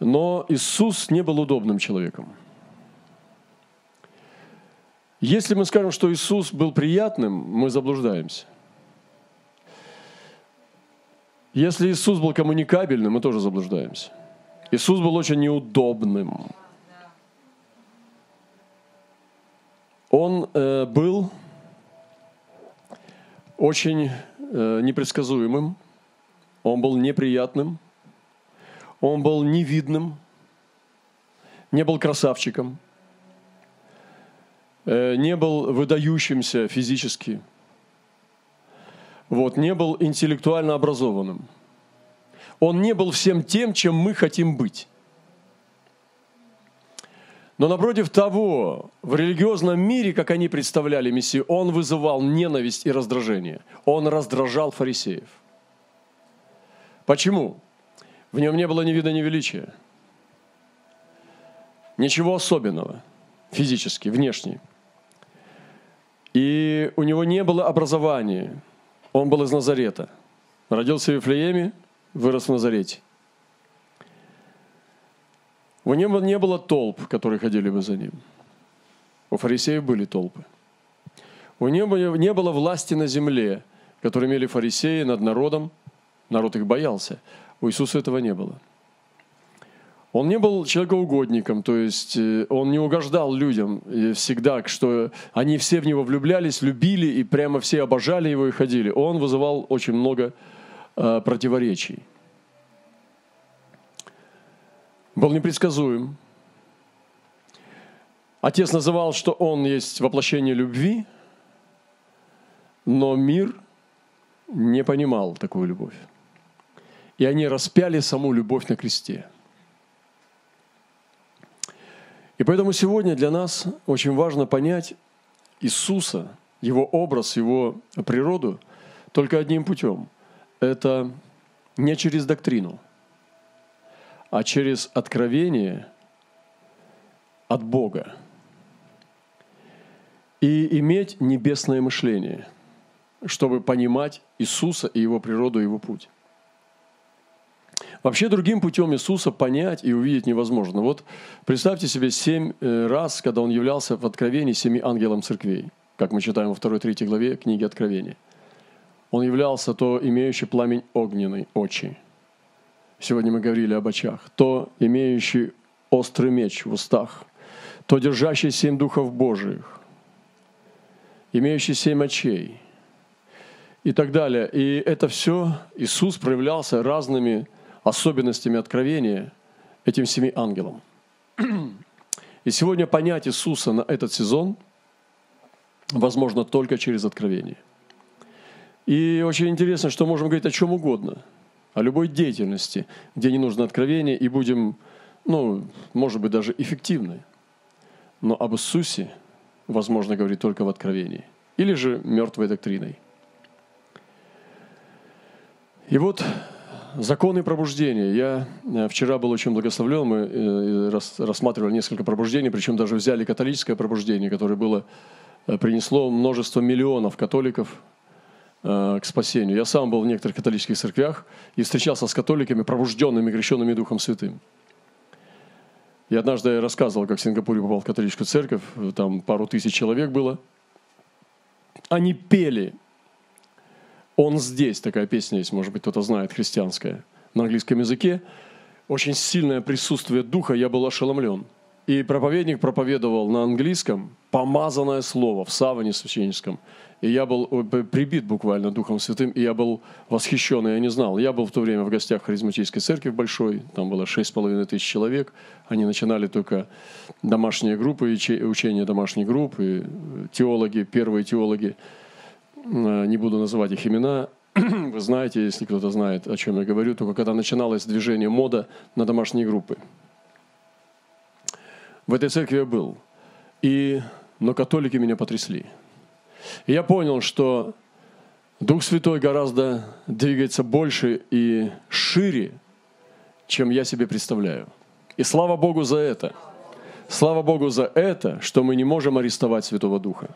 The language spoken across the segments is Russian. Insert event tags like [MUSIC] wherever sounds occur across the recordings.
Но Иисус не был удобным человеком. Если мы скажем, что Иисус был приятным, мы заблуждаемся. Если Иисус был коммуникабельным, мы тоже заблуждаемся. Иисус был очень неудобным. Он э, был очень э, непредсказуемым, он был неприятным, он был невидным, не был красавчиком, э, не был выдающимся физически, вот, не был интеллектуально образованным. Он не был всем тем, чем мы хотим быть. Но напротив того, в религиозном мире, как они представляли Мессию, он вызывал ненависть и раздражение. Он раздражал фарисеев. Почему? В нем не было ни вида, ни величия. Ничего особенного физически, внешне. И у него не было образования. Он был из Назарета. Родился в Вифлееме, вырос в Назарете. У него не было толп, которые ходили бы за ним. У фарисеев были толпы. У него не было власти на земле, которые имели фарисеи над народом. Народ их боялся. У Иисуса этого не было. Он не был человекоугодником, то есть э, он не угождал людям всегда, что они все в него влюблялись, любили и прямо все обожали его и ходили. Он вызывал очень много э, противоречий был непредсказуем. Отец называл, что он есть воплощение любви, но мир не понимал такую любовь. И они распяли саму любовь на кресте. И поэтому сегодня для нас очень важно понять Иисуса, Его образ, Его природу только одним путем. Это не через доктрину – а через откровение от Бога. И иметь небесное мышление, чтобы понимать Иисуса и Его природу, Его путь. Вообще другим путем Иисуса понять и увидеть невозможно. Вот представьте себе семь э, раз, когда Он являлся в Откровении семи ангелам церквей, как мы читаем во второй-третьей главе книги Откровения. Он являлся то имеющий пламень огненный, очи – сегодня мы говорили об очах, то имеющий острый меч в устах, то держащий семь духов Божиих, имеющий семь очей и так далее. И это все Иисус проявлялся разными особенностями откровения этим семи ангелам. И сегодня понять Иисуса на этот сезон возможно только через откровение. И очень интересно, что можем говорить о чем угодно – о любой деятельности, где не нужно откровение, и будем, ну, может быть, даже эффективны. Но об Иисусе возможно говорить только в откровении. Или же мертвой доктриной. И вот законы пробуждения. Я э, вчера был очень благословлен, мы э, рассматривали несколько пробуждений, причем даже взяли католическое пробуждение, которое было, э, принесло множество миллионов католиков к спасению. Я сам был в некоторых католических церквях и встречался с католиками, пробужденными, крещенными Духом Святым. И однажды я рассказывал, как в Сингапуре попал в католическую церковь, там пару тысяч человек было. Они пели «Он здесь», такая песня есть, может быть, кто-то знает, христианская, на английском языке. Очень сильное присутствие Духа, я был ошеломлен. И проповедник проповедовал на английском помазанное слово в саване священническом – и я был прибит буквально Духом Святым, и я был восхищен, и я не знал. Я был в то время в гостях харизматической церкви большой, там было шесть с половиной тысяч человек. Они начинали только домашние группы, учения домашних групп, и теологи, первые теологи, не буду называть их имена, [CLEARS THROAT] вы знаете, если кто-то знает, о чем я говорю, только когда начиналось движение мода на домашние группы. В этой церкви я был. И, но католики меня потрясли. И я понял, что Дух Святой гораздо двигается больше и шире, чем я себе представляю. И слава Богу за это. Слава Богу за это, что мы не можем арестовать Святого Духа.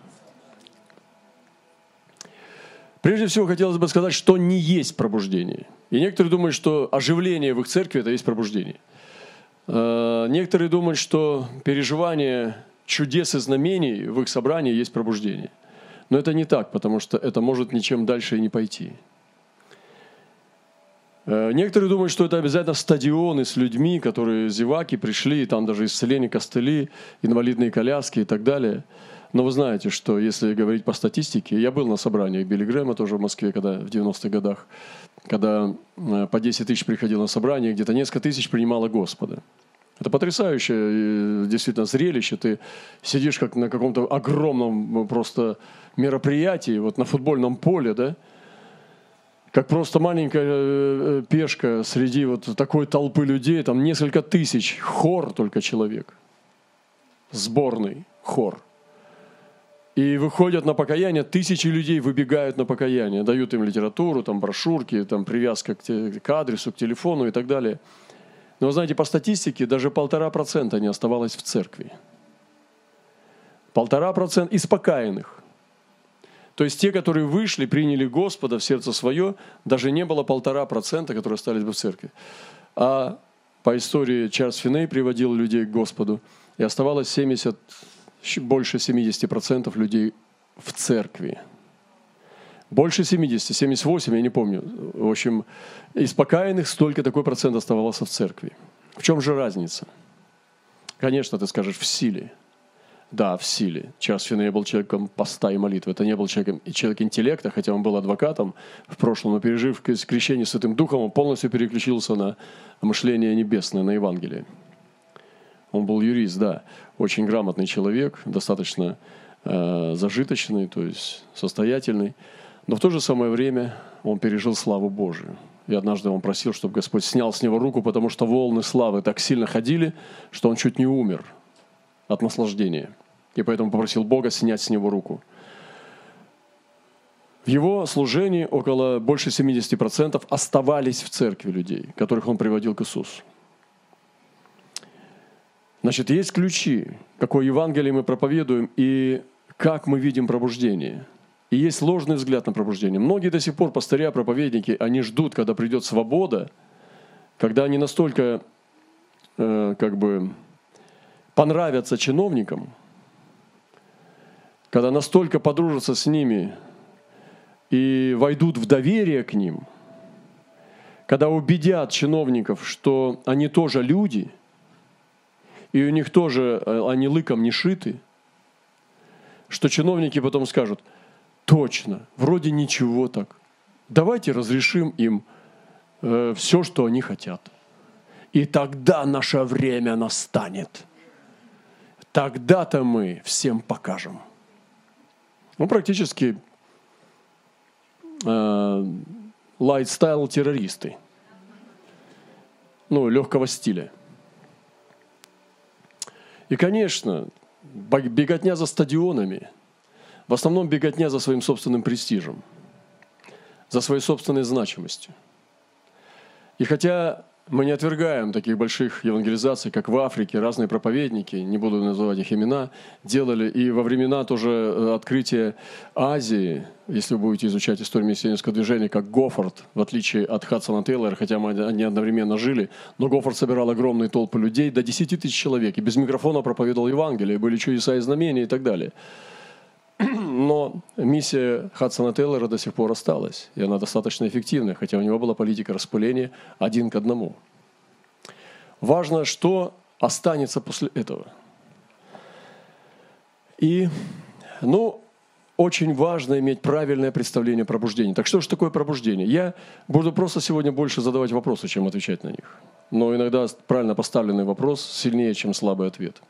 Прежде всего, хотелось бы сказать, что не есть пробуждение. И некоторые думают, что оживление в их церкви – это есть пробуждение. Э, некоторые думают, что переживание чудес и знамений в их собрании есть пробуждение. Но это не так, потому что это может ничем дальше и не пойти. Э, некоторые думают, что это обязательно стадионы с людьми, которые зеваки пришли, там даже исцеление костыли, инвалидные коляски и так далее. Но вы знаете, что если говорить по статистике, я был на собраниях Билли Грэма тоже в Москве, когда в 90-х годах, когда э, по 10 тысяч приходило на собрание, где-то несколько тысяч принимало Господа. Это потрясающее действительно зрелище. Ты сидишь как на каком-то огромном просто мероприятии, вот на футбольном поле, да, как просто маленькая э, э, пешка среди вот такой толпы людей, там несколько тысяч, хор только человек, сборный хор. И выходят на покаяние, тысячи людей выбегают на покаяние, дают им литературу, там брошюрки, там привязка к, те, к адресу, к телефону и так далее. Но знаете, по статистике даже полтора процента не оставалось в церкви. Полтора процента из покаянных. То есть те, которые вышли, приняли Господа в сердце свое, даже не было полтора процента, которые остались бы в церкви. А по истории Чарльз Финей приводил людей к Господу, и оставалось 70, больше 70% людей в церкви. Больше 70, 78, я не помню. В общем, из покаянных столько такой процент оставался в церкви. В чем же разница? Конечно, ты скажешь, в силе. Да, в силе. Чарльз Финней был человеком поста и молитвы. Это не был человеком, человек интеллекта, хотя он был адвокатом в прошлом, но пережив крещение Святым Духом, он полностью переключился на мышление небесное, на Евангелие. Он был юрист, да, очень грамотный человек, достаточно э, зажиточный, то есть состоятельный. Но в то же самое время он пережил славу Божию. И однажды он просил, чтобы Господь снял с него руку, потому что волны славы так сильно ходили, что он чуть не умер от наслаждения. И поэтому попросил Бога снять с него руку. В его служении около больше 70% оставались в церкви людей, которых он приводил к Иисусу. Значит, есть ключи, какое Евангелие мы проповедуем и как мы видим пробуждение. И есть ложный взгляд на пробуждение. Многие до сих пор, пастыря, проповедники, они ждут, когда придет свобода, когда они настолько э, как бы понравятся чиновникам, когда настолько подружатся с ними и войдут в доверие к ним, когда убедят чиновников, что они тоже люди, и у них тоже э, они лыком не шиты, что чиновники потом скажут, точно, вроде ничего так, давайте разрешим им э, все, что они хотят. И тогда наше время настанет. Тогда-то мы всем покажем – ну, практически э, lifestyle террористы. Ну, легкого стиля. И, конечно, беготня за стадионами, в основном беготня за своим собственным престижем, за своей собственной значимостью. И хотя мы не отвергаем таких больших евангелизаций, как в Африке. Разные проповедники, не буду называть их имена, делали. И во времена тоже э, открытия Азии, если вы будете изучать историю миссионерского движения, как Гофорд, в отличие от Хадсона Тейлора, хотя они одновременно жили, но Гофорд собирал огромные толпы людей, до 10 тысяч человек, и без микрофона проповедовал Евангелие, были чудеса и знамения и так далее. [CLEARS THROAT] Но миссия Хадсона Тейлора до сих пор осталась, и она достаточно эффективная, хотя у него была политика распыления один к одному. Важно, что останется после этого. И, ну, очень важно иметь правильное представление о пробуждении. Так что же такое пробуждение? Я буду просто сегодня больше задавать вопросы, чем отвечать на них. Но иногда правильно поставленный вопрос сильнее, чем слабый ответ.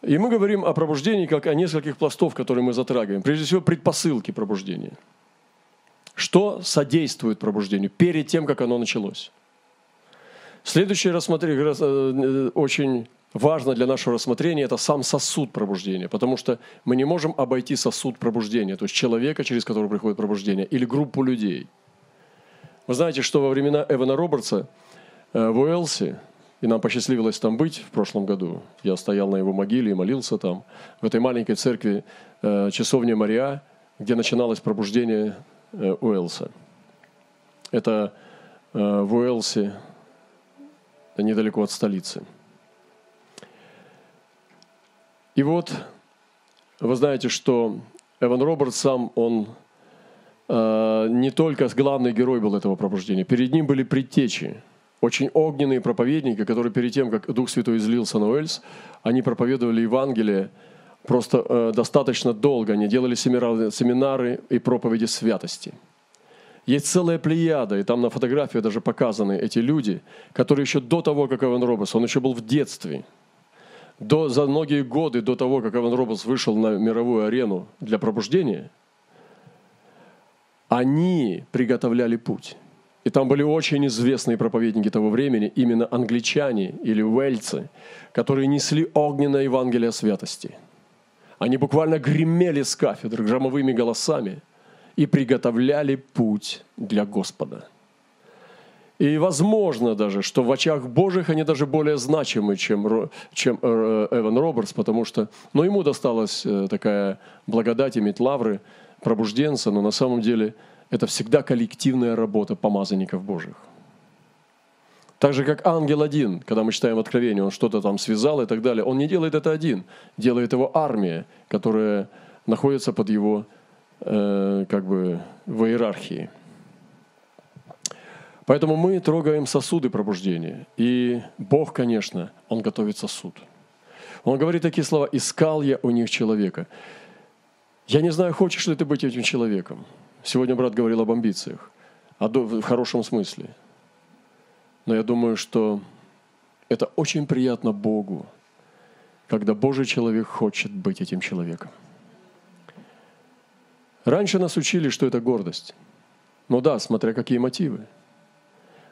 И мы говорим о пробуждении как о нескольких пластов, которые мы затрагиваем. Прежде всего, предпосылки пробуждения. Что содействует пробуждению перед тем, как оно началось? Следующее рассмотрение э, очень важно для нашего рассмотрения – это сам сосуд пробуждения, потому что мы не можем обойти сосуд пробуждения, то есть человека, через которого приходит пробуждение, или группу людей. Вы знаете, что во времена Эвана Робертса э, в Уэлсе и нам посчастливилось там быть в прошлом году. Я стоял на его могиле и молился там, в этой маленькой церкви э, часовня Мария, где начиналось пробуждение э. Это э, в Уэлсе, недалеко от столицы. И вот вы знаете, что Эван Робертс сам, он э, не только главный герой был этого пробуждения, перед ним были предтечи, очень огненные проповедники, которые перед тем, как Дух Святой излился на Уэльс, они проповедовали Евангелие просто э, достаточно долго. Они делали семинары, семинары и проповеди святости. Есть целая плеяда, и там на фотографии даже показаны эти люди, которые еще до того, как Эван Робертс, он еще был в детстве – до, за многие годы до того, как Эван Робертс вышел на мировую арену для пробуждения, они приготовляли путь. И там были очень известные проповедники того времени, именно англичане или уэльцы, которые несли огненное Евангелие святости. Они буквально гремели с кафедр громовыми голосами и приготовляли путь для Господа – и возможно даже, что в очах Божьих они даже более значимы, чем, чем э, Эван Робертс, потому что ну, ему досталась э, такая благодать иметь лавры пробужденца, но на самом деле это всегда коллективная работа помазанников Божьих. Так же, как ангел один, когда мы читаем Откровение, он что-то там связал и так далее, он не делает это один, делает его армия, которая находится под его э, как бы в иерархии. Поэтому мы трогаем сосуды пробуждения. И Бог, конечно, Он готовит сосуд. Он говорит такие слова, «Искал я у них человека». Я не знаю, хочешь ли ты быть этим человеком. Сегодня брат говорил об амбициях, в хорошем смысле. Но я думаю, что это очень приятно Богу, когда Божий человек хочет быть этим человеком. Раньше нас учили, что это гордость. Ну да, смотря какие мотивы –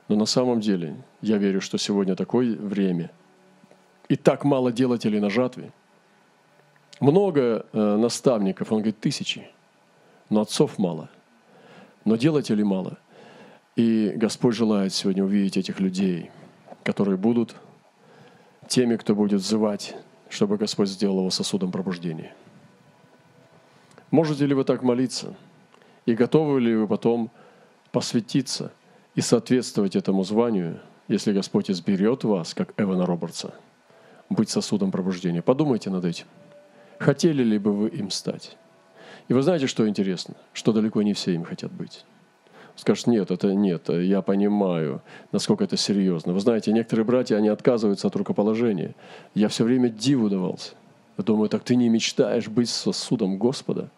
но на самом деле я верю, что сегодня такое время. И так мало делателей на жатве. Много э, наставников, он говорит, тысячи. Но отцов мало. Но делателей мало. И Господь желает сегодня увидеть этих людей, которые будут теми, кто будет взывать, чтобы Господь сделал его сосудом пробуждения. Можете ли вы так молиться? И готовы ли вы потом посвятиться – и соответствовать этому званию, если Господь изберет вас, как Эвана Робертса, быть сосудом пробуждения. Подумайте над этим. Хотели ли бы вы им стать? И вы знаете, что интересно? Что далеко не все им хотят быть. Скажут, нет, это нет, я понимаю, насколько это серьезно. Вы знаете, некоторые братья, они отказываются от рукоположения. Я все время диву давался. Я думаю, так ты не мечтаешь быть сосудом Господа?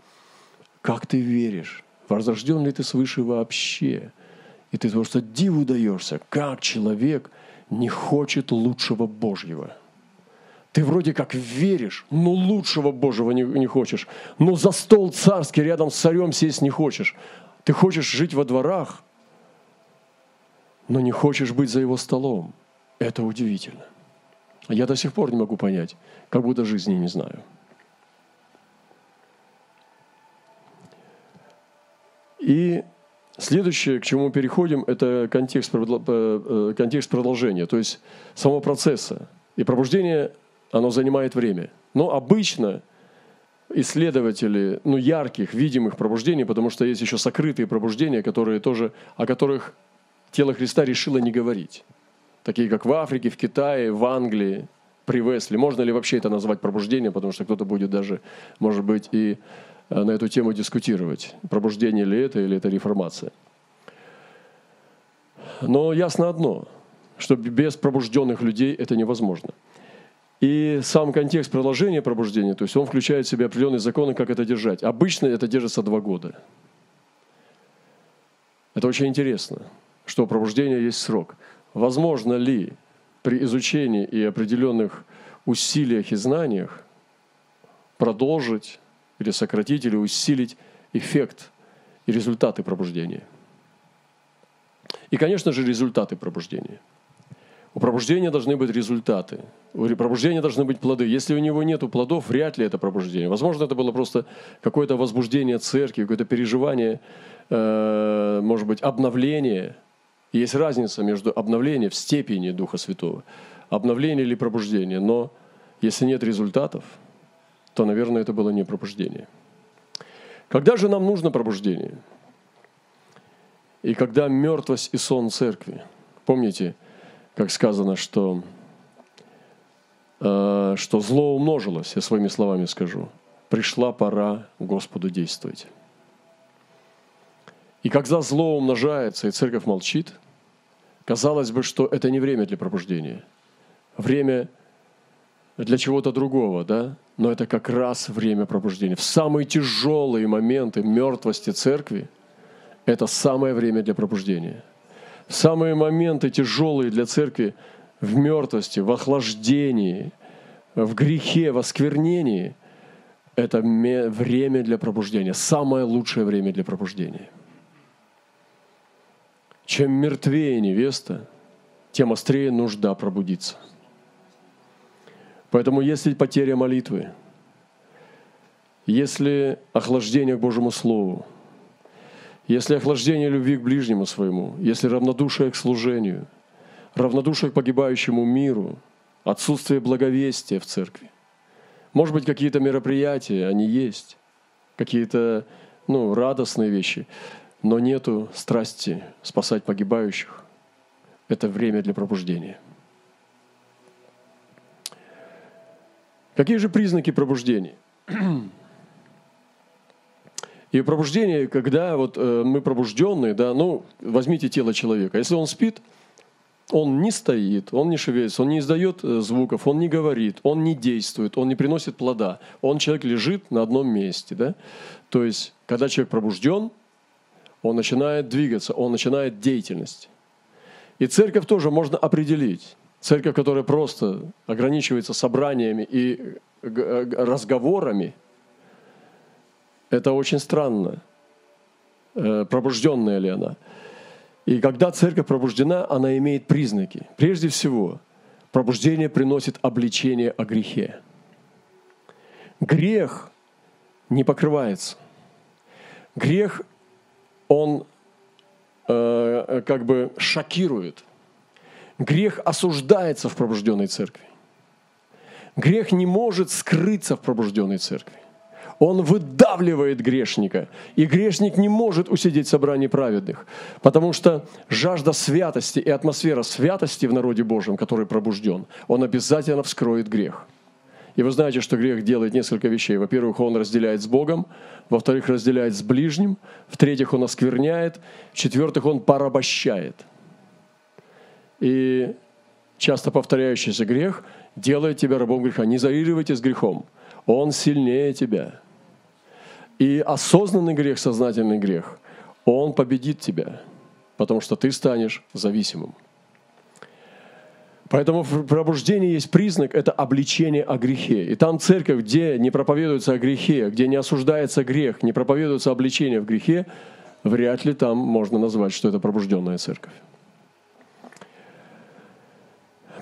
Как ты веришь? Возрожден ли ты свыше вообще? И ты просто диву даешься, как человек не хочет лучшего Божьего. Ты вроде как веришь, но лучшего Божьего не, не хочешь. Но за стол царский рядом с царем сесть не хочешь. Ты хочешь жить во дворах, но не хочешь быть за его столом. Это удивительно. Я до сих пор не могу понять, как будто жизни не знаю. И Следующее, к чему переходим, это контекст, э, контекст продолжения, то есть самого процесса. И пробуждение, оно занимает время. Но обычно исследователи ну, ярких, видимых пробуждений, потому что есть еще сокрытые пробуждения, которые тоже, о которых тело Христа решило не говорить. Такие, как в Африке, в Китае, в Англии, при Весли. Можно ли вообще это назвать пробуждением, потому что кто-то будет даже, может быть, и Э, на эту тему дискутировать. Пробуждение ли это или это реформация. Но ясно одно, что без пробужденных людей это невозможно. И сам контекст продолжения пробуждения, то есть он включает в себя определенные законы, как это держать. Обычно это держится два года. Это очень интересно, что у пробуждения есть срок. Возможно ли при изучении и определенных усилиях и знаниях продолжить или сократить, или усилить эффект и результаты пробуждения. И, конечно же, результаты пробуждения. У пробуждения должны быть результаты. У пробуждения должны быть плоды. Если у него нет плодов, вряд ли это пробуждение. Возможно, это было просто какое-то возбуждение церкви, какое-то переживание, э, может быть, обновление. Есть разница между обновлением в степени Духа Святого, обновление или пробуждение. Но если нет результатов, то, наверное, это было не пробуждение. Когда же нам нужно пробуждение? И когда мертвость и сон церкви, помните, как сказано, что, э, что зло умножилось, я своими словами скажу, пришла пора Господу действовать. И когда зло умножается, и церковь молчит, казалось бы, что это не время для пробуждения. Время для чего-то другого, да? Но это как раз время пробуждения. В самые тяжелые моменты мертвости церкви это самое время для пробуждения. Самые моменты тяжелые для церкви в мертвости, в охлаждении, в грехе, в осквернении – это время для пробуждения, самое лучшее время для пробуждения – чем мертвее невеста, тем острее нужда пробудиться. Поэтому если потеря молитвы, если охлаждение к Божьему Слову, если охлаждение любви к ближнему своему, если равнодушие к служению, равнодушие к погибающему миру, отсутствие благовестия в церкви, может быть, какие-то мероприятия, они есть, какие-то ну, радостные вещи – но нету страсти спасать погибающих. Это время для пробуждения. Какие же признаки пробуждения? И пробуждение, когда вот э, мы пробужденные, да, ну, возьмите тело человека. Если он спит, он не стоит, он не шевелится, он не издает э, звуков, он не говорит, он не действует, он не приносит плода. Он, человек, лежит на одном месте, да. То есть, когда человек пробужден, он начинает двигаться, он начинает деятельность. И церковь тоже можно определить. Церковь, которая просто ограничивается собраниями и разговорами, это очень странно. Э, пробужденная ли она? И когда церковь пробуждена, она имеет признаки. Прежде всего, пробуждение приносит обличение о грехе. Грех не покрывается. Грех он э, как бы шокирует. Грех осуждается в пробужденной церкви. Грех не может скрыться в пробужденной церкви. Он выдавливает грешника. И грешник не может усидеть в собрании праведных. Потому что жажда святости и атмосфера святости в народе Божьем, который пробужден, он обязательно вскроет грех – и вы знаете, что грех делает несколько вещей. Во-первых, он разделяет с Богом, во-вторых, разделяет с ближним, в-третьих, он оскверняет, в-четвертых, он порабощает. И часто повторяющийся грех делает тебя рабом греха. Не заигрывайте с грехом. Он сильнее тебя. И осознанный грех, сознательный грех, он победит тебя, потому что ты станешь зависимым. Поэтому в пробуждении есть признак – это обличение о грехе. И там церковь, где не проповедуется о грехе, где не осуждается грех, не проповедуется обличение в грехе, вряд ли там можно назвать, что это пробужденная церковь.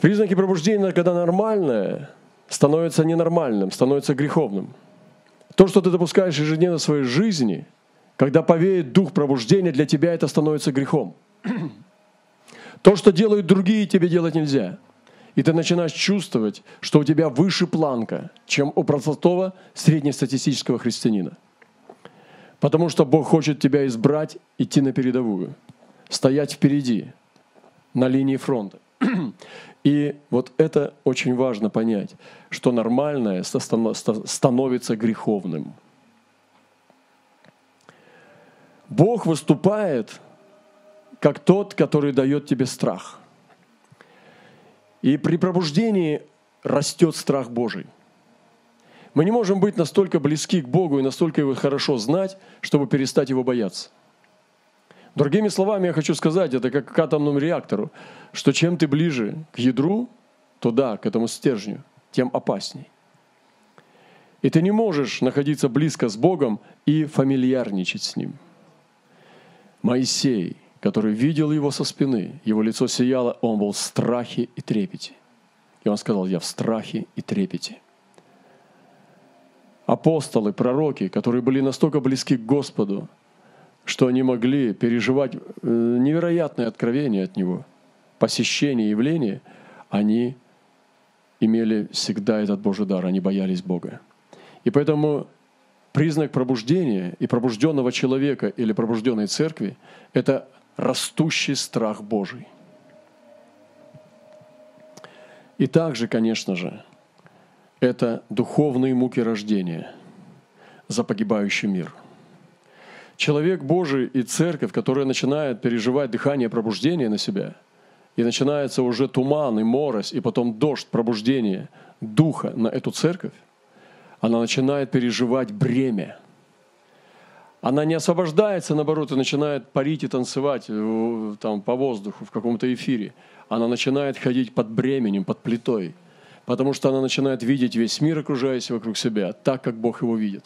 Признаки пробуждения, когда нормальное, становится ненормальным, становится греховным. То, что ты допускаешь ежедневно в своей жизни, когда повеет дух пробуждения, для тебя это становится грехом. [CLEARS THROAT] То, что делают другие, тебе делать нельзя. И ты начинаешь чувствовать, что у тебя выше планка, чем у простого среднестатистического христианина. Потому что Бог хочет тебя избрать, идти на передовую, стоять впереди, на линии фронта. [CLEARS THROAT] И вот это очень важно понять, что нормальное становится греховным. Бог выступает как тот, который дает тебе страх. И при пробуждении растет страх Божий. Мы не можем быть настолько близки к Богу и настолько его хорошо знать, чтобы перестать его бояться. Другими словами, я хочу сказать, это как к атомному реактору, что чем ты ближе к ядру, то да, к этому стержню, тем опасней. И ты не можешь находиться близко с Богом и фамильярничать с Ним. Моисей – который видел его со спины. Его лицо сияло, он был в страхе и трепете. И он сказал, я в страхе и трепете. Апостолы, пророки, которые были настолько близки к Господу, что они могли переживать э, невероятное откровение от Него, посещение, явление, они имели всегда этот Божий дар, они боялись Бога. И поэтому признак пробуждения и пробужденного человека или пробужденной церкви – это растущий страх Божий. И также, конечно же, это духовные муки рождения за погибающий мир. Человек Божий и церковь, которая начинает переживать дыхание пробуждения на себя, и начинается уже туман и морось, и потом дождь пробуждения духа на эту церковь, она начинает переживать бремя. Она не освобождается, наоборот, и начинает парить и танцевать э, там, по воздуху в каком-то эфире. Она начинает ходить под бременем, под плитой – потому что она начинает видеть весь мир, окружающий вокруг себя, так, как Бог его видит.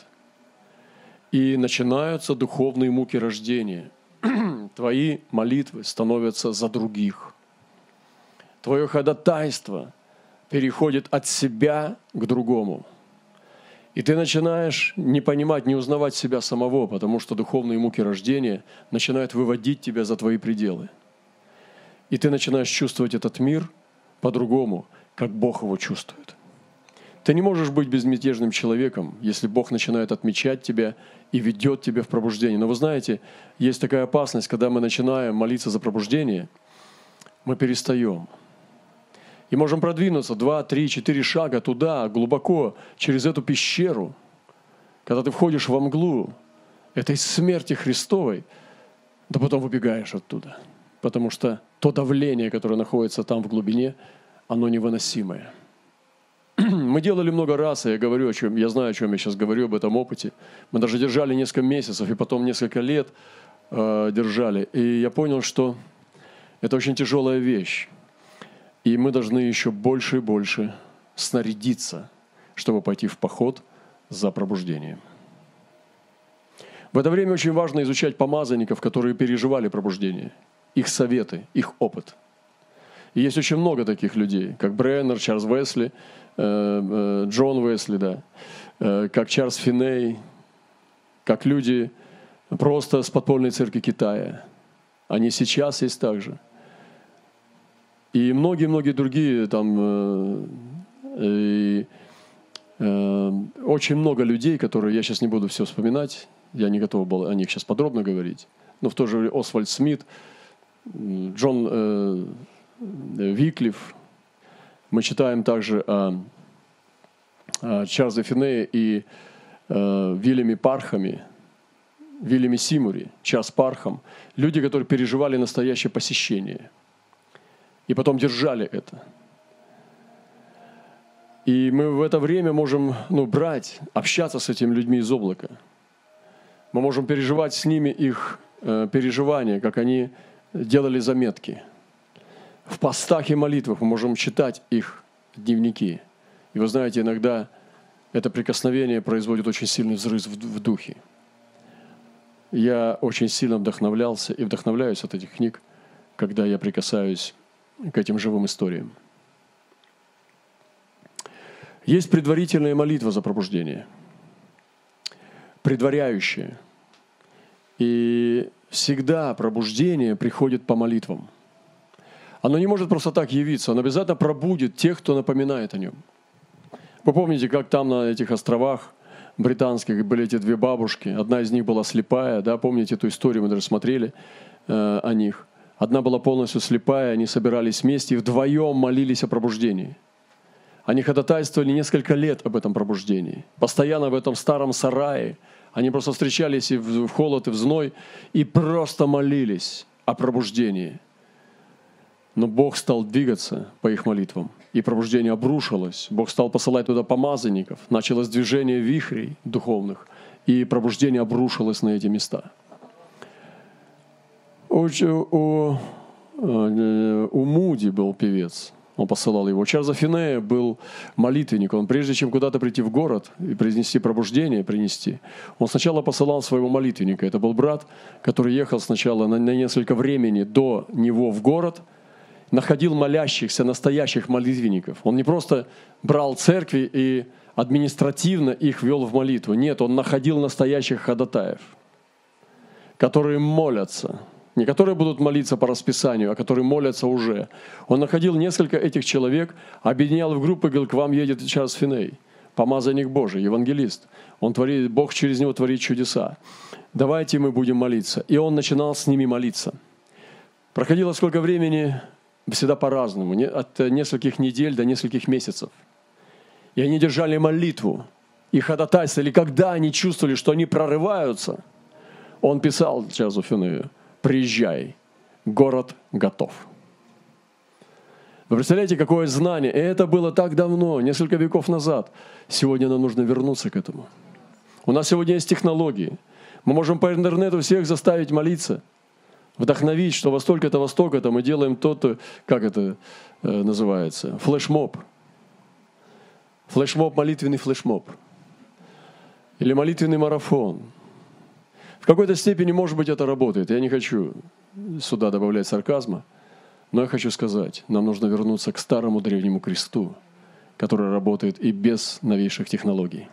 И начинаются духовные муки рождения. [CLEARS THROAT] Твои молитвы становятся за других. Твое ходатайство переходит от себя к другому. И ты начинаешь не понимать, не узнавать себя самого, потому что духовные муки рождения начинают выводить тебя за твои пределы. И ты начинаешь чувствовать этот мир по-другому – как Бог его чувствует. Ты не можешь быть безмятежным человеком, если Бог начинает отмечать тебя и ведет тебя в пробуждение. Но вы знаете, есть такая опасность, когда мы начинаем молиться за пробуждение, мы перестаем. И можем продвинуться два, три, четыре шага туда, глубоко, через эту пещеру. Когда ты входишь во мглу этой смерти Христовой, да потом выбегаешь оттуда. Потому что то давление, которое находится там в глубине – оно невыносимое. Мы делали много раз, и я говорю, о чем, я знаю, о чем я сейчас говорю, об этом опыте. Мы даже держали несколько месяцев, и потом несколько лет э, держали. И я понял, что это очень тяжелая вещь. И мы должны еще больше и больше снарядиться, чтобы пойти в поход за пробуждением. В это время очень важно изучать помазанников, которые переживали пробуждение, их советы, их опыт – и есть очень много таких людей, как Бреннер, Чарльз э, Джон Уэсли, да, э, как Чарльз Финей, как люди просто с подпольной церкви Китая. Они сейчас есть также. И многие-многие другие там... И, очень много людей, которые, я сейчас не буду все вспоминать, я не готов был о них сейчас подробно говорить, но в то же время Освальд Смит, Джон Виклиф. Мы читаем также о, о Чарльзе Финее и э, Вильяме Пархаме, Вильяме Симури, Час Пархам. Люди, которые переживали настоящее посещение. И потом держали это. И мы в это время можем ну, брать, общаться с этими людьми из облака. Мы можем переживать с ними их э, переживания, как они делали заметки – в постах и молитвах мы можем читать их дневники. И вы знаете, иногда это прикосновение производит очень сильный взрыв в духе. Я очень сильно вдохновлялся и вдохновляюсь от этих книг, когда я прикасаюсь к этим живым историям. Есть предварительная молитва за пробуждение, предваряющая. И всегда пробуждение приходит по молитвам – оно не может просто так явиться, оно обязательно пробудет тех, кто напоминает о нем. Вы помните, как там на этих островах британских были эти две бабушки, одна из них была слепая, да, помните эту историю, мы даже смотрели э, о них. Одна была полностью слепая, они собирались вместе и вдвоем молились о пробуждении. Они ходатайствовали несколько лет об этом пробуждении. Постоянно в этом старом сарае. Они просто встречались и в холод, и в зной, и просто молились о пробуждении – но Бог стал двигаться по их молитвам, и пробуждение обрушилось. Бог стал посылать туда помазанников, началось движение вихрей духовных, и пробуждение обрушилось на эти места. У, у, э, у Муди был певец, он посылал его. У Чарльза Финея был молитвенник. Он прежде чем куда-то прийти в город и произнести пробуждение, принести, он сначала посылал своего молитвенника. Это был брат, который ехал сначала на, на несколько времени до него в город – находил молящихся, настоящих молитвенников. Он не просто брал церкви и административно их вел в молитву. Нет, он находил настоящих ходатаев, которые молятся. Не которые будут молиться по расписанию, а которые молятся уже. Он находил несколько этих человек, объединял в группы, говорил, к вам едет Чарльз Финей, помазанник Божий, евангелист. Он творит, Бог через него творит чудеса. Давайте мы будем молиться. И он начинал с ними молиться – Проходило сколько времени, всегда по-разному, от нескольких недель до нескольких месяцев. И они держали молитву и ходатайствовали. Когда они чувствовали, что они прорываются, он писал Чазу Фюнею, приезжай, город готов. Вы представляете, какое знание? И это было так давно, несколько веков назад. Сегодня нам нужно вернуться к этому. У нас сегодня есть технологии. Мы можем по интернету всех заставить молиться, вдохновить, что во столько-то, во столько-то мы делаем то-то, как это э, называется, флешмоб. Флешмоб, молитвенный флешмоб. Или молитвенный марафон. В какой-то степени, может быть, это работает. Я не хочу сюда добавлять сарказма – но я хочу сказать, нам нужно вернуться к старому древнему кресту, который работает и без новейших технологий.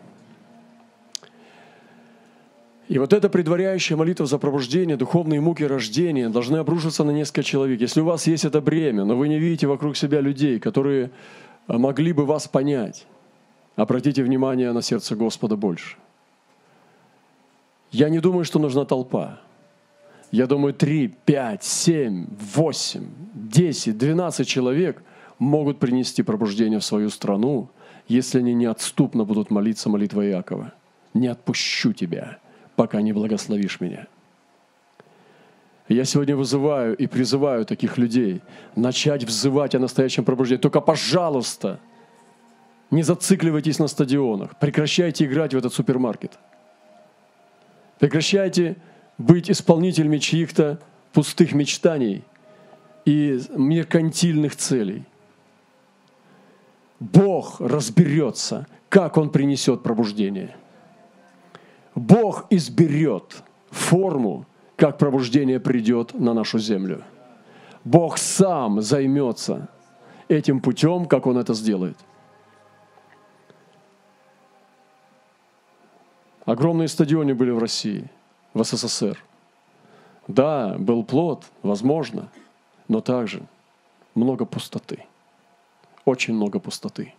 И вот эта предваряющая молитва за пробуждение, духовные муки рождения должны обрушиться на несколько человек. Если у вас есть это бремя, но вы не видите вокруг себя людей, которые э, могли бы вас понять, обратите внимание на сердце Господа больше. Я не думаю, что нужна толпа. Я думаю, 3, 5, 7, 8, 10, 12 человек могут принести пробуждение в свою страну, если они неотступно будут молиться молитвой Иакова. «Не отпущу тебя, пока не благословишь меня». Я сегодня вызываю и призываю таких людей начать взывать о настоящем пробуждении. Только, пожалуйста, не зацикливайтесь на стадионах. Прекращайте играть в этот супермаркет. Прекращайте быть исполнителями чьих-то пустых мечтаний и меркантильных целей. Бог разберется, как Он принесет пробуждение. Бог изберет форму, как пробуждение придет на нашу землю. Бог сам займется этим путем, как Он это сделает. Огромные стадионы были в России – в СССР. Да, был плод, возможно, но также много пустоты. Очень много пустоты.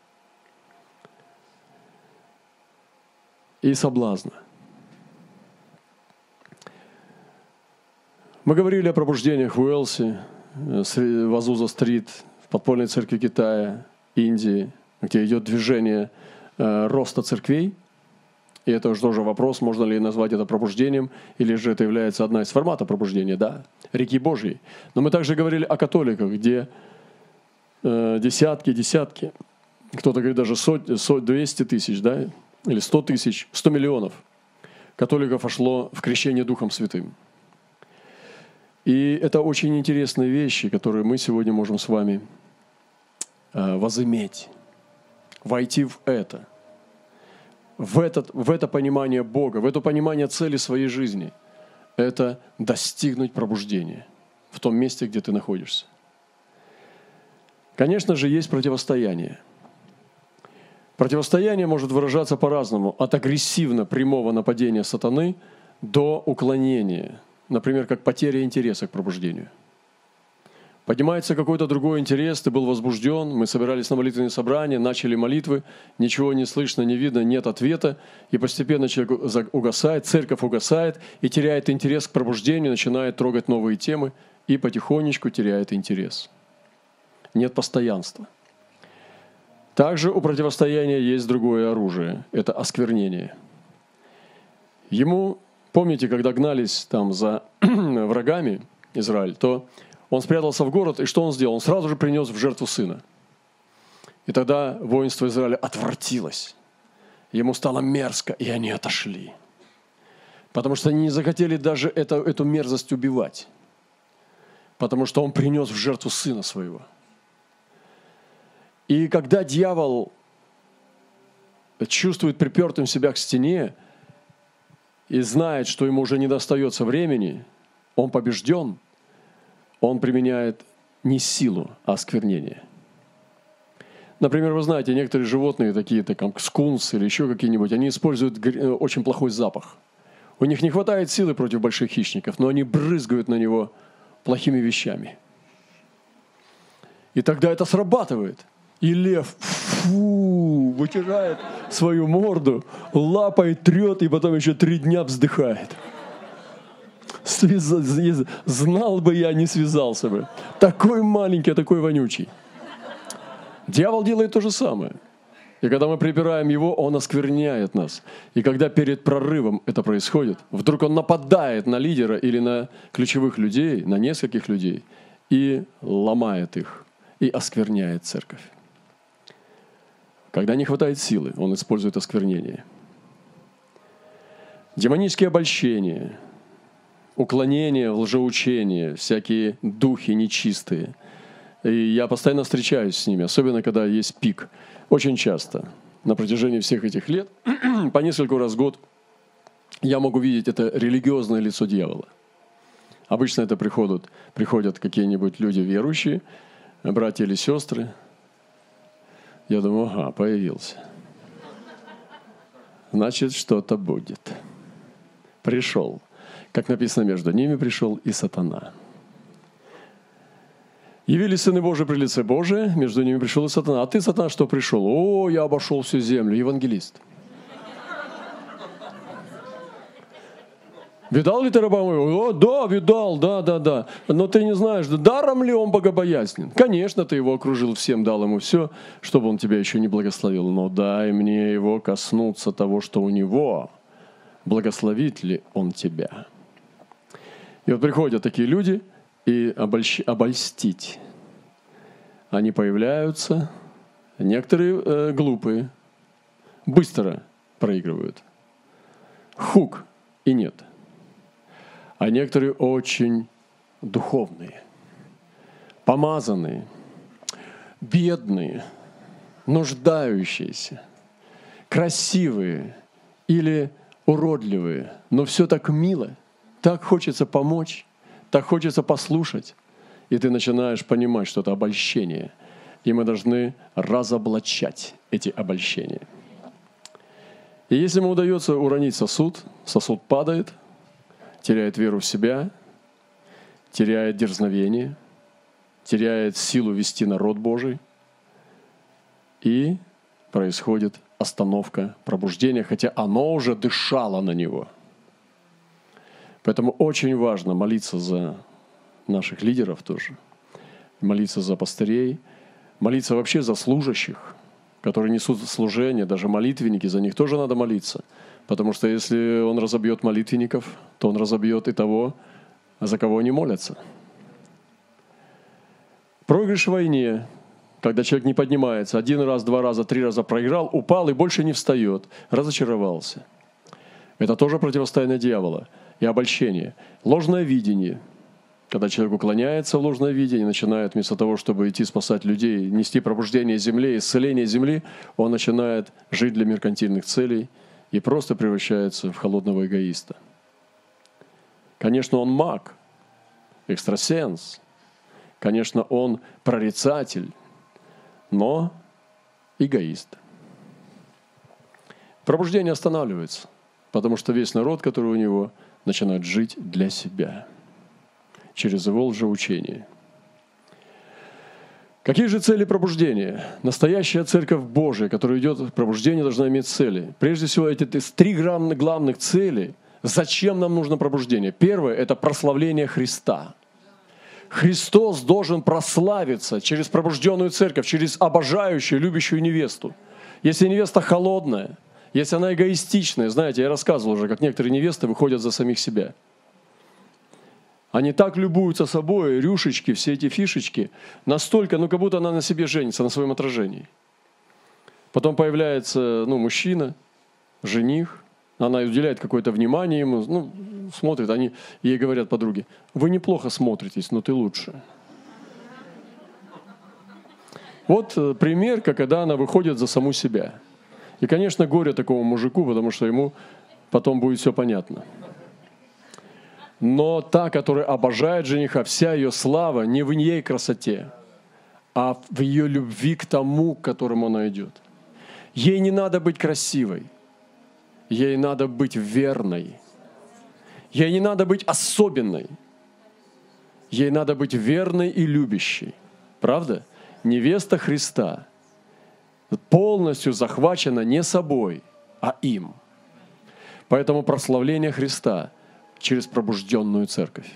И соблазна. Мы говорили о пробуждениях в Уэлсе, в Азуза-стрит, в подпольной церкви Китая, Индии, где идет движение э, роста церквей – и это уже тоже вопрос, можно ли назвать это пробуждением, или же это является одна из форматов пробуждения, да, реки Божьей. Но мы также говорили о католиках, где э, десятки, десятки, кто-то говорит даже сот, сот, 200 тысяч, да, или 100 тысяч, 100 миллионов католиков вошло в крещение Духом Святым. И это очень интересные вещи, которые мы сегодня можем с вами э, возыметь, войти в это – в, этот, в это понимание Бога, в это понимание цели своей жизни, это достигнуть пробуждения в том месте, где ты находишься. Конечно же, есть противостояние. Противостояние может выражаться по-разному, от агрессивно прямого нападения сатаны до уклонения, например, как потеря интереса к пробуждению – Поднимается какой-то другой интерес, ты был возбужден, мы собирались на молитвенное собрание, начали молитвы, ничего не слышно, не видно, нет ответа, и постепенно человек угасает, церковь угасает и теряет интерес к пробуждению, начинает трогать новые темы и потихонечку теряет интерес. Нет постоянства. Также у противостояния есть другое оружие – это осквернение. Ему, помните, когда гнались там за [CLEARS THROAT] врагами Израиль, то он спрятался в город, и что он сделал? Он сразу же принес в жертву сына. И тогда воинство Израиля отвратилось. Ему стало мерзко, и они отошли. Потому что они не захотели даже это, эту мерзость убивать. Потому что он принес в жертву сына своего. И когда дьявол чувствует припертым себя к стене и знает, что ему уже не достается времени, он побежден – он применяет не силу, а осквернение. Например, вы знаете, некоторые животные, такие как скунс или еще какие-нибудь, они используют э, очень плохой запах. У них не хватает силы против больших хищников, но они брызгают на него плохими вещами. И тогда это срабатывает. И лев фу, вытирает свою морду, лапой трет и потом еще три дня вздыхает. Связ... Знал бы я, не связался бы. Такой маленький, а такой вонючий. Дьявол делает то же самое. И когда мы прибираем его, он оскверняет нас. И когда перед прорывом это происходит, вдруг он нападает на лидера или на ключевых людей, на нескольких людей, и ломает их, и оскверняет церковь. Когда не хватает силы, он использует осквернение. Демонические обольщения, уклонение в лжеучение, всякие духи нечистые. И я постоянно встречаюсь с ними, особенно когда есть пик. Очень часто на протяжении всех этих лет, [CLEARS THROAT] по несколько раз в год, я могу видеть это религиозное лицо дьявола. Обычно это приходят, приходят какие-нибудь люди верующие, братья или сестры. Я думаю, ага, появился. Значит, что-то будет. Пришел. Как написано, между ними пришел и сатана. Явились сыны Божии при лице Божие, между ними пришел и сатана. А ты, сатана, что пришел? О, я обошел всю землю, евангелист. Видал ли ты раба моего? О, да, видал, да, да, да. Но ты не знаешь, даром ли он богобоязнен? Конечно, ты его окружил всем, дал ему все, чтобы он тебя еще не благословил. Но дай мне его коснуться того, что у него. Благословит ли он тебя? И вот приходят такие люди и обольщ... обольстить. Они появляются, некоторые э, глупые, быстро проигрывают. Хук и нет. А некоторые очень духовные, помазанные, бедные, нуждающиеся, красивые или уродливые, но все так мило – так хочется помочь, так хочется послушать. И ты начинаешь понимать, что это обольщение. И мы должны разоблачать эти обольщения. И если ему удается уронить сосуд, сосуд падает, теряет веру в себя, теряет дерзновение, теряет силу вести народ Божий, и происходит остановка пробуждения, хотя оно уже дышало на него – Поэтому очень важно молиться за наших лидеров тоже, молиться за пастырей, молиться вообще за служащих, которые несут служение, даже молитвенники, за них тоже надо молиться. Потому что если он разобьет молитвенников, то он разобьет и того, за кого они молятся. Проигрыш в войне, когда человек не поднимается, один раз, два раза, три раза проиграл, упал и больше не встает, разочаровался. Это тоже противостояние дьявола – и обольщение. Ложное видение. Когда человек уклоняется в ложное видение, начинает вместо того, чтобы идти спасать людей, нести пробуждение земли, исцеление земли, он начинает жить для меркантильных целей и просто превращается в холодного эгоиста. Конечно, он маг, экстрасенс. Конечно, он прорицатель, но эгоист. Пробуждение останавливается, потому что весь народ, который у него – начинают жить для себя через его лжеучение. Какие же цели пробуждения? Настоящая церковь Божия, которая идет в пробуждение, должна иметь цели. Прежде всего, эти три главных цели. Зачем нам нужно пробуждение? Первое – это прославление Христа. Христос должен прославиться через пробужденную церковь, через обожающую, любящую невесту. Если невеста холодная – если она эгоистичная, знаете, я рассказывал уже, как некоторые невесты выходят за самих себя. Они так любуются собой, рюшечки, все эти фишечки, настолько, ну как будто она на себе женится, на своем отражении. Потом появляется ну, мужчина, жених, она уделяет какое-то внимание ему, ну, смотрит, они ей говорят подруги, вы неплохо смотритесь, но ты лучше. Вот э, пример, когда она выходит за саму себя – и, конечно, горе такому мужику, потому что ему потом будет все понятно. Но та, которая обожает жениха, вся ее слава не в ней красоте, а в ее любви к тому, к которому она идет. Ей не надо быть красивой, ей надо быть верной, ей не надо быть особенной, ей надо быть верной и любящей. Правда? Невеста Христа – полностью захвачена не собой, а им. Поэтому прославление Христа через пробужденную церковь.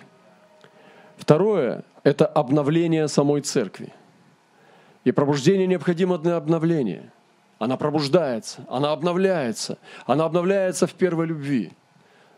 Второе – это обновление самой церкви. И пробуждение необходимо для обновления. Она пробуждается, она обновляется, она обновляется в первой любви.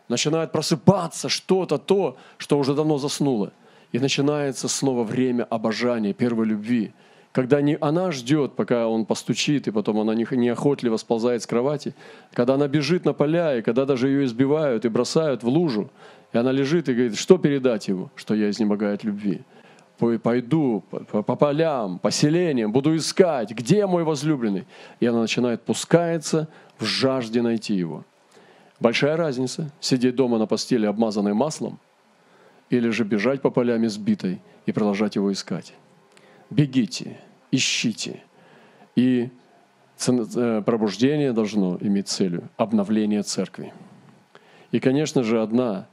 Начинает просыпаться что-то, то, что уже давно заснуло. И начинается снова время обожания, первой любви – когда не она ждет, пока он постучит, и потом она неохотливо сползает с кровати, когда она бежит на поля, и когда даже ее избивают и бросают в лужу, и она лежит и говорит, что передать ему, что я изнемогаю от любви. Пойду по, по полям, по селениям, буду искать, где мой возлюбленный. И она начинает пускается в жажде найти его. Большая разница – сидеть дома на постели, обмазанной маслом, или же бежать по полям избитой и продолжать его искать. Бегите, ищите. И э, пробуждение должно иметь целью обновление церкви. И, конечно же, одна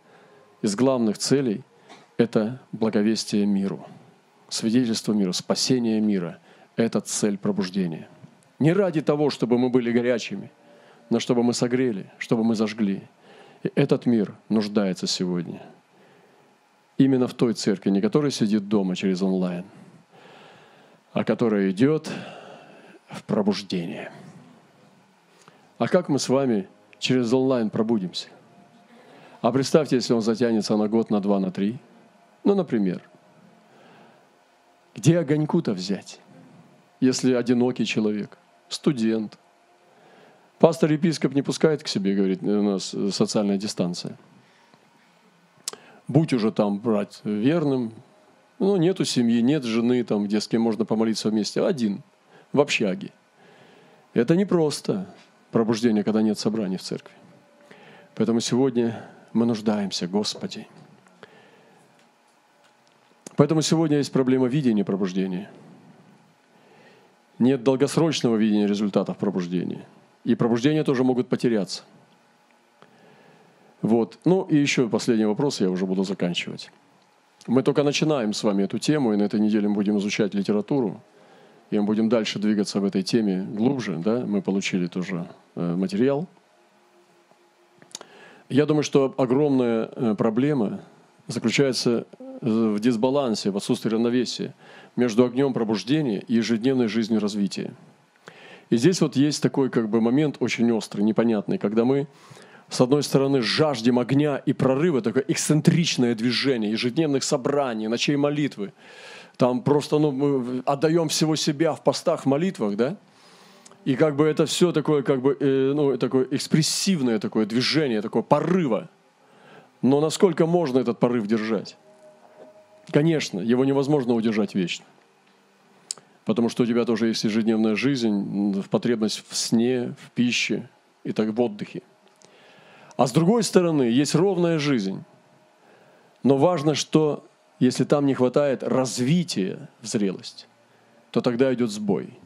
из главных целей – это благовестие миру, свидетельство миру, спасение мира – это цель пробуждения. Не ради того, чтобы мы были горячими, но чтобы мы согрели, чтобы мы зажгли. И этот мир нуждается сегодня именно в той церкви, не которая сидит дома через онлайн – а которая идет в пробуждение. А как мы с вами через онлайн пробудимся? А представьте, если он затянется на год, на два, на три. Ну, например, где огоньку-то взять, если одинокий человек, студент? Пастор-епископ не пускает к себе, говорит, у нас социальная дистанция. Будь уже там брать верным, ну, нету семьи, нет жены, там, где с кем можно помолиться вместе. Один, в общаге. Это непросто, пробуждение, когда нет собраний в церкви. Поэтому сегодня мы нуждаемся, Господи. Поэтому сегодня есть проблема видения пробуждения. Нет долгосрочного видения результатов пробуждения. И пробуждения тоже могут потеряться. Вот. Ну и еще последний вопрос, я уже буду заканчивать. Мы только начинаем с вами эту тему, и на этой неделе мы будем изучать литературу, и мы будем дальше двигаться в этой теме глубже. Да? Мы получили тоже э, материал. Я думаю, что огромная э, проблема заключается э, в дисбалансе, в отсутствии равновесия между огнем пробуждения и ежедневной жизнью развития. И здесь вот есть такой как бы момент очень острый, непонятный, когда мы с одной стороны, жаждем огня и прорыва, такое эксцентричное движение, ежедневных собраний, ночей молитвы. Там просто ну, мы отдаем всего себя в постах, молитвах, да? И как бы это все такое, как бы, э, ну, такое экспрессивное такое движение, такое порыва. Но насколько можно этот порыв держать? Конечно, его невозможно удержать вечно. Потому что у тебя тоже есть ежедневная жизнь, потребность в сне, в пище и так в отдыхе. А с другой стороны, есть ровная жизнь. Но важно, что если там не хватает развития в зрелость, то тогда идет сбой.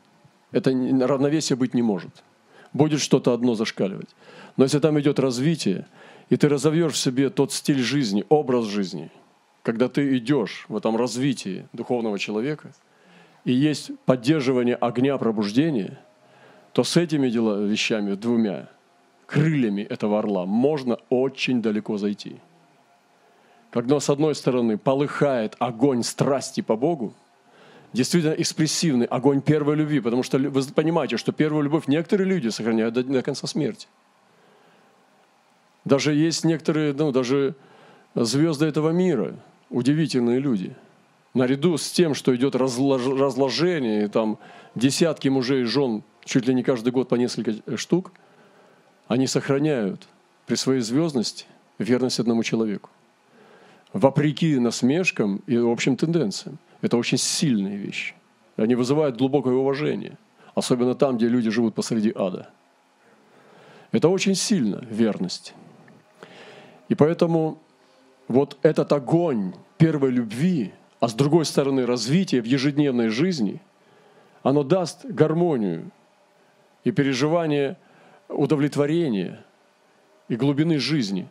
Это равновесие быть не может. Будет что-то одно зашкаливать. Но если там идет развитие, и ты разовьешь в себе тот стиль жизни, образ жизни, когда ты идешь в этом развитии духовного человека, и есть поддерживание огня пробуждения, то с этими дела, вещами двумя крыльями этого орла можно очень далеко зайти. Когда с одной стороны полыхает огонь страсти по Богу, действительно экспрессивный огонь первой любви, потому что вы понимаете, что первую любовь некоторые люди сохраняют до, до конца смерти. Даже есть некоторые, ну, даже звезды этого мира, удивительные люди. Наряду с тем, что идет разлож, разложение, и там десятки мужей и жен, чуть ли не каждый год по несколько штук – они сохраняют при своей звездности верность одному человеку. Вопреки насмешкам и общим тенденциям. Это очень сильные вещи. Они вызывают глубокое уважение. Особенно там, где люди живут посреди ада. Это очень сильно, верность. И поэтому вот этот огонь первой любви, а с другой стороны развитие в ежедневной жизни, оно даст гармонию и переживание удовлетворения и глубины жизни.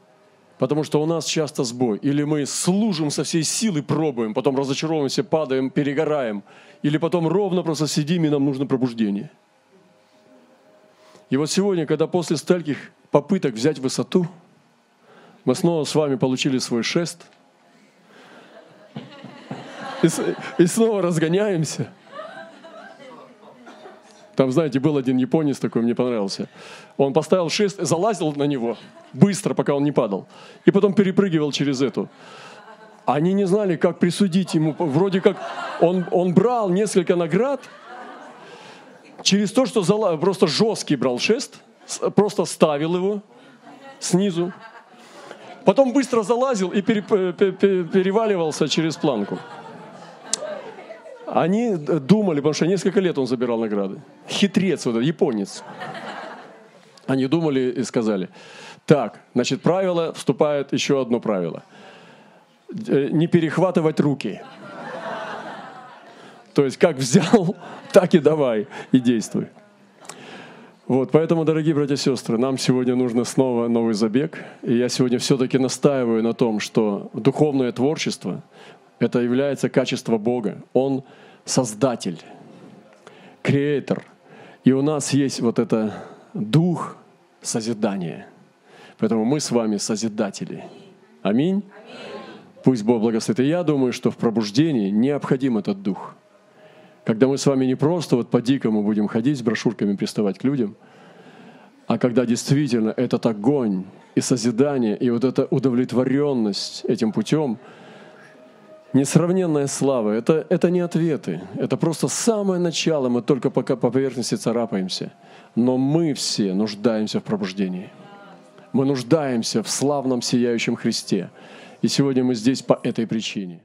Потому что у нас часто сбой. Или мы служим со всей силы, пробуем, потом разочаровываемся, падаем, перегораем. Или потом ровно просто сидим, и нам нужно пробуждение. И вот сегодня, когда после стольких попыток взять высоту, Мы снова с вами получили свой шест. И, и снова разгоняемся. Там, знаете, был один японец такой, мне понравился. Он поставил шест, залазил на него быстро, пока он не падал. И потом перепрыгивал через эту. Они не знали, как присудить ему. Вроде как он, он брал несколько наград через то, что зала, просто жесткий брал шест, просто ставил его снизу. Потом быстро залазил и переваливался через планку. Они думали, потому что несколько лет он забирал награды. Хитрец, вот этот, японец. Они думали и сказали, так, значит, правило, вступает еще одно правило. Э, не перехватывать руки. То есть, как взял, [LAUGHS] так и давай, и действуй. Вот, поэтому, дорогие братья и сестры, нам сегодня нужно снова новый забег. И я сегодня все-таки настаиваю на том, что духовное творчество – это является качество Бога. Он создатель, креатор. И у нас есть вот это дух созидания. Поэтому мы с вами созидатели. Аминь. Пусть Бог благословит. И я думаю, что в пробуждении необходим этот дух – когда мы с вами не просто вот по-дикому будем ходить с брошюрками, приставать к людям, а когда действительно этот огонь и созидание, и вот эта удовлетворенность этим путем, несравненная слава, это, это не ответы, это просто самое начало, мы только пока по поверхности царапаемся. Но мы все нуждаемся в пробуждении. Мы нуждаемся в славном сияющем Христе. И сегодня мы здесь по этой причине.